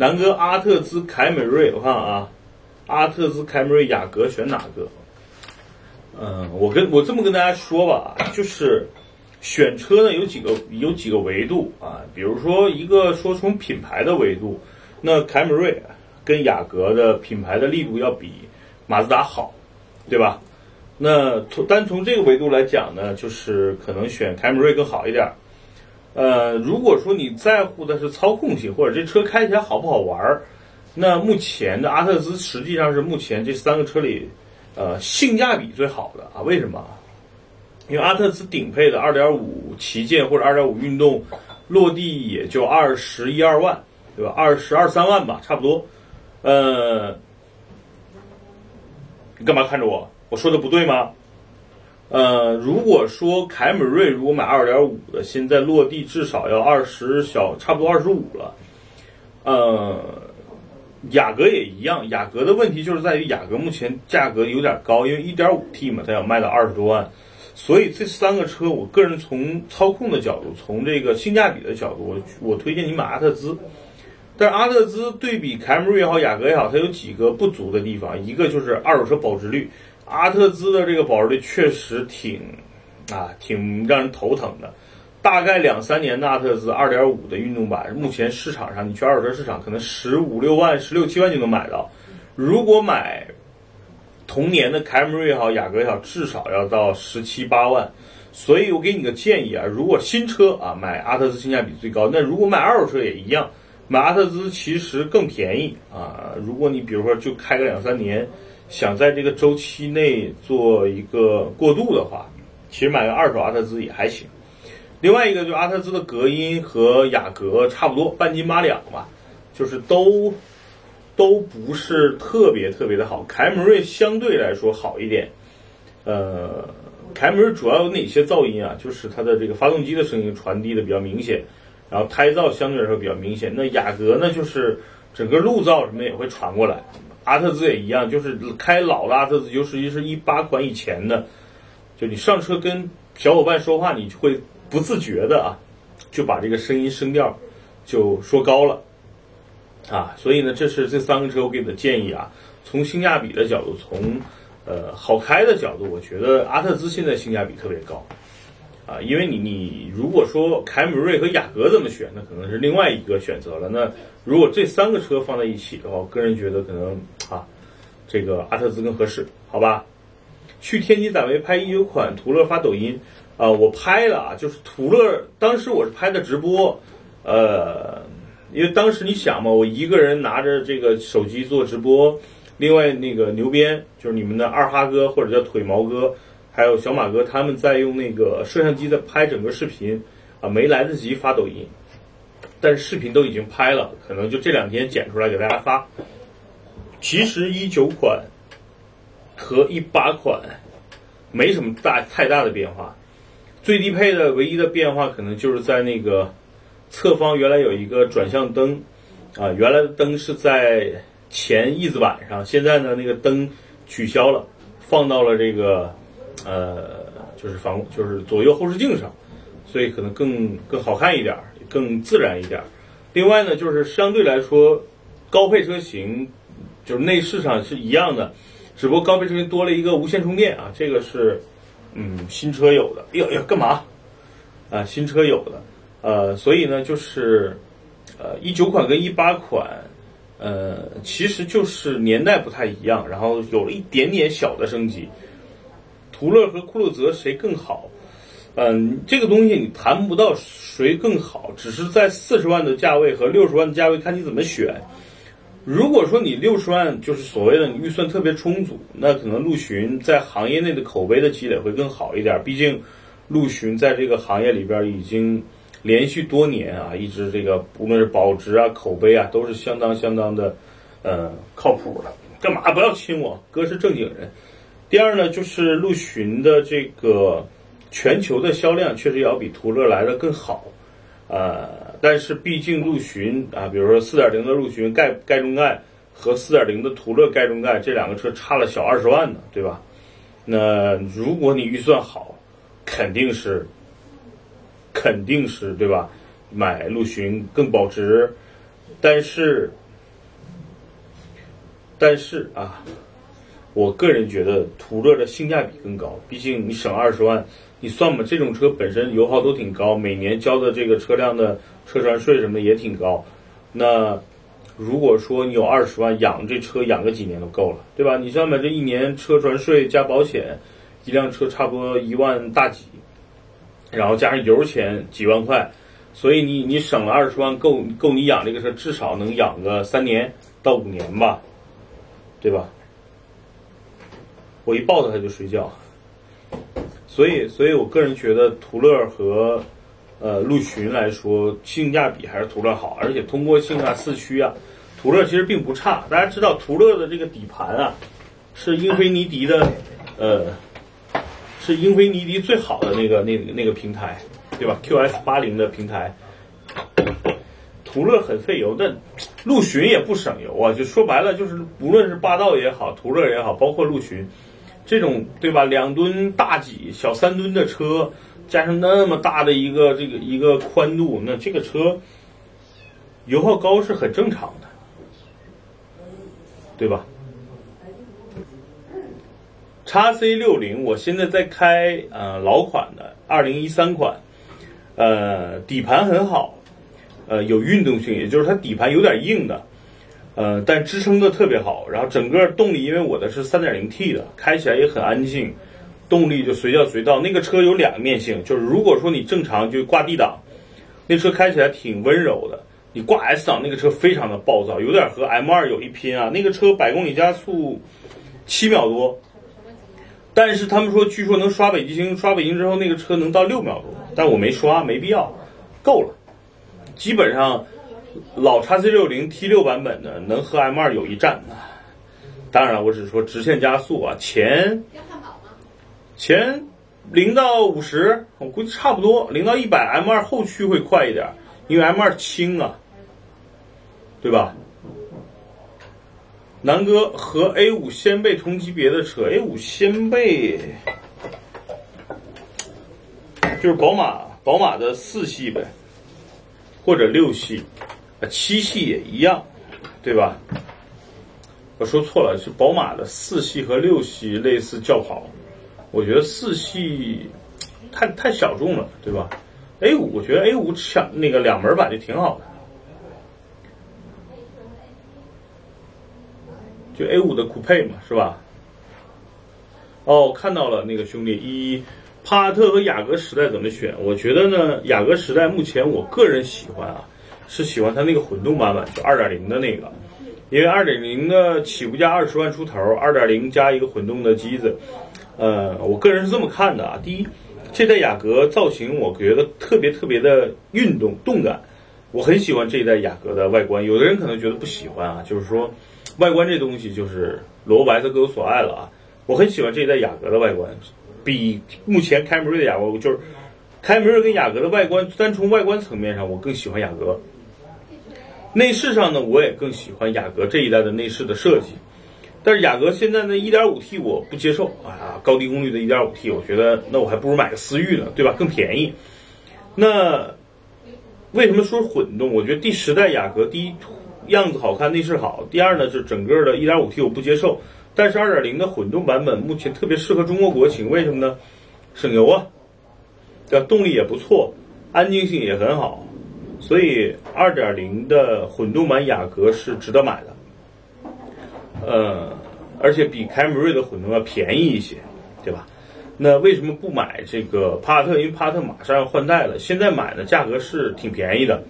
南哥，阿特兹、凯美瑞，我看啊，阿特兹、凯美瑞、雅阁选哪个？嗯，我跟我这么跟大家说吧，就是选车呢有几个有几个维度啊，比如说一个说从品牌的维度，那凯美瑞跟雅阁的品牌的力度要比马自达好，对吧？那从单从这个维度来讲呢，就是可能选凯美瑞更好一点。呃，如果说你在乎的是操控性或者这车开起来好不好玩儿，那目前的阿特兹实际上是目前这三个车里，呃，性价比最好的啊。为什么？因为阿特兹顶配的2.5旗舰或者2.5运动，落地也就二十一二万，对吧？二十二三万吧，差不多。呃，你干嘛看着我？我说的不对吗？呃，如果说凯美瑞如果买二点五的，现在落地至少要二十小，差不多二十五了。呃，雅阁也一样，雅阁的问题就是在于雅阁目前价格有点高，因为一点五 T 嘛，它要卖到二十多万，所以这三个车，我个人从操控的角度，从这个性价比的角度，我我推荐你买阿特兹。但是阿特兹对比凯美瑞也好，雅阁也好，它有几个不足的地方，一个就是二手车保值率。阿特兹的这个保值率确实挺，啊，挺让人头疼的。大概两三年的阿特兹二点五的运动版，目前市场上你去二手车市场可能十五六万、十六七万就能买到。如果买同年的凯美瑞也好、雅阁也好，至少要到十七八万。所以我给你个建议啊，如果新车啊买阿特兹性价比最高，那如果买二手车也一样，买阿特兹其实更便宜啊。如果你比如说就开个两三年。想在这个周期内做一个过渡的话，其实买个二手阿特兹也还行。另外一个就是阿特兹的隔音和雅阁差不多，半斤八两吧，就是都都不是特别特别的好。凯美瑞相对来说好一点。呃，凯美瑞主要有哪些噪音啊？就是它的这个发动机的声音传递的比较明显，然后胎噪相对来说比较明显。那雅阁呢，就是整个路噪什么也会传过来。阿特兹也一样，就是开老的阿特兹，尤其是一八款以前的，就你上车跟小伙伴说话，你会不自觉的啊，就把这个声音声调就说高了啊。所以呢，这是这三个车我给的建议啊。从性价比的角度，从呃好开的角度，我觉得阿特兹现在性价比特别高啊。因为你你如果说凯美瑞和雅阁怎么选，那可能是另外一个选择了。那如果这三个车放在一起的话，我个人觉得可能。这个阿特兹更合适，好吧？去天津展位拍一九款途乐发抖音，啊，我拍了啊，就是途乐，当时我是拍的直播，呃，因为当时你想嘛，我一个人拿着这个手机做直播，另外那个牛鞭就是你们的二哈哥或者叫腿毛哥，还有小马哥他们在用那个摄像机在拍整个视频，啊，没来得及发抖音，但是视频都已经拍了，可能就这两天剪出来给大家发。其实一九款和一八款没什么大太大的变化，最低配的唯一的变化可能就是在那个侧方原来有一个转向灯啊，原来的灯是在前翼子板上，现在呢那个灯取消了，放到了这个呃就是防就是左右后视镜上，所以可能更更好看一点，更自然一点。另外呢，就是相对来说高配车型。就是内饰上是一样的，只不过高配车型多了一个无线充电啊，这个是，嗯，新车有的。哎呦呦，干嘛？啊，新车有的，呃，所以呢，就是，呃，一九款跟一八款，呃，其实就是年代不太一样，然后有了一点点小的升级。途乐和酷路泽谁更好？嗯，这个东西你谈不到谁更好，只是在四十万的价位和六十万的价位看你怎么选。如果说你六十万就是所谓的你预算特别充足，那可能陆巡在行业内的口碑的积累会更好一点。毕竟，陆巡在这个行业里边已经连续多年啊，一直这个无论是保值啊、口碑啊，都是相当相当的，呃，靠谱的。干嘛不要亲我？哥是正经人。第二呢，就是陆巡的这个全球的销量确实要比途乐来的更好，呃。但是毕竟陆巡啊，比如说四点零的陆巡盖盖中盖和四点零的途乐盖中盖这两个车差了小二十万呢，对吧？那如果你预算好，肯定是肯定是对吧？买陆巡更保值。但是但是啊，我个人觉得途乐的性价比更高，毕竟你省二十万，你算吧，这种车本身油耗都挺高，每年交的这个车辆的车船税什么也挺高。那如果说你有二十万养这车养个几年都够了，对吧？你算吧，这一年车船税加保险，一辆车差不多一万大几，然后加上油钱几万块，所以你你省了二十万，够够你养这个车至少能养个三年到五年吧，对吧？我一抱着它就睡觉，所以所以我个人觉得途乐和呃陆巡来说性价比还是途乐好，而且通过性啊四驱啊。途乐其实并不差，大家知道途乐的这个底盘啊，是英菲尼迪的，呃，是英菲尼迪最好的那个那那个平台，对吧？QS 八零的平台。途乐很费油，但陆巡也不省油啊。就说白了，就是无论是霸道也好，途乐也好，包括陆巡，这种对吧？两吨大几、小三吨的车，加上那么大的一个这个一个宽度，那这个车油耗高是很正常的。对吧？叉 C 六零，我现在在开呃老款的二零一三款，呃底盘很好，呃有运动性，也就是它底盘有点硬的，呃但支撑的特别好。然后整个动力，因为我的是三点零 T 的，开起来也很安静，动力就随叫随到。那个车有两面性，就是如果说你正常就挂 D 档，那车开起来挺温柔的。你挂 S 档那个车非常的暴躁，有点和 M 二有一拼啊。那个车百公里加速七秒多，但是他们说据说能刷北极星，刷北京之后那个车能到六秒多，但我没刷，没必要，够了。基本上老叉 C 六零 T 六版本的能和 M 二有一战。当然，我只是说直线加速啊，前前零到五十，我估计差不多，零到一百 M 二后驱会快一点。因为 M 二轻啊，对吧？南哥和 A 五掀背同级别的车，A 五掀背就是宝马，宝马的四系呗，或者六系，啊七系也一样，对吧？我说错了，是宝马的四系和六系类似轿跑，我觉得四系太太小众了，对吧？A 五，我觉得 A 五抢那个两门版就挺好的，就 A 五的酷配嘛，是吧？哦，看到了那个兄弟，一帕萨特和雅阁时代怎么选？我觉得呢，雅阁时代目前我个人喜欢啊，是喜欢它那个混动版本，就二点零的那个，因为二点零的起步价二十万出头，二点零加一个混动的机子，呃，我个人是这么看的啊，第一。这代雅阁造型，我觉得特别特别的运动动感，我很喜欢这一代雅阁的外观。有的人可能觉得不喜欢啊，就是说，外观这东西就是萝卜白菜各有所爱了啊。我很喜欢这一代雅阁的外观，比目前凯美瑞的雅阁就是凯美瑞跟雅阁的外观，单从外观层面上，我更喜欢雅阁。内饰上呢，我也更喜欢雅阁这一代的内饰的设计。但是雅阁现在的 1.5T 我不接受啊，高低功率的 1.5T，我觉得那我还不如买个思域呢，对吧？更便宜。那为什么说混动？我觉得第十代雅阁第一样子好看，内饰好；第二呢，就是整个的 1.5T 我不接受。但是2.0的混动版本目前特别适合中国国情，为什么呢？省油啊，对吧？动力也不错，安静性也很好，所以2.0的混动版雅阁是值得买的。呃，而且比凯美瑞的混动要便宜一些，对吧？那为什么不买这个帕萨特？因为帕萨特马上要换代了，现在买的价格是挺便宜的，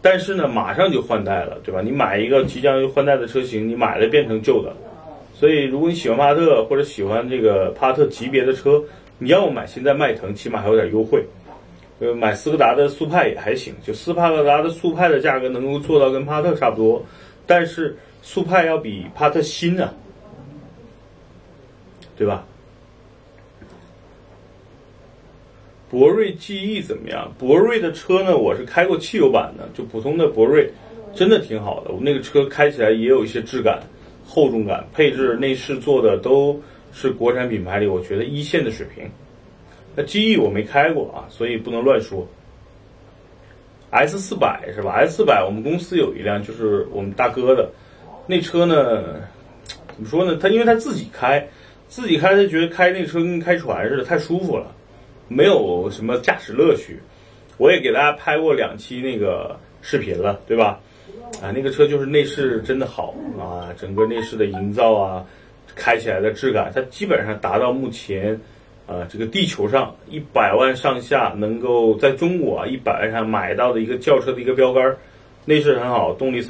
但是呢，马上就换代了，对吧？你买一个即将要换代的车型，你买了变成旧的，所以如果你喜欢帕萨特或者喜欢这个帕萨特级别的车，你要买现在迈腾，起码还有点优惠。呃，买斯柯达的速派也还行，就斯帕克达的速派的价格能够做到跟帕特差不多，但是。速派要比帕特新啊，对吧？博瑞 GE 怎么样？博瑞的车呢？我是开过汽油版的，就普通的博瑞，真的挺好的。我那个车开起来也有一些质感、厚重感，配置、内饰做的都是国产品牌里我觉得一线的水平。那 GE 我没开过啊，所以不能乱说。S 四百是吧？S 四百我们公司有一辆，就是我们大哥的。那车呢，怎么说呢？他因为他自己开，自己开他觉得开那车跟开船似的，太舒服了，没有什么驾驶乐趣。我也给大家拍过两期那个视频了，对吧？啊，那个车就是内饰真的好啊，整个内饰的营造啊，开起来的质感，它基本上达到目前啊这个地球上一百万上下能够在中国啊一百万上买到的一个轿车的一个标杆，内饰很好，动力三。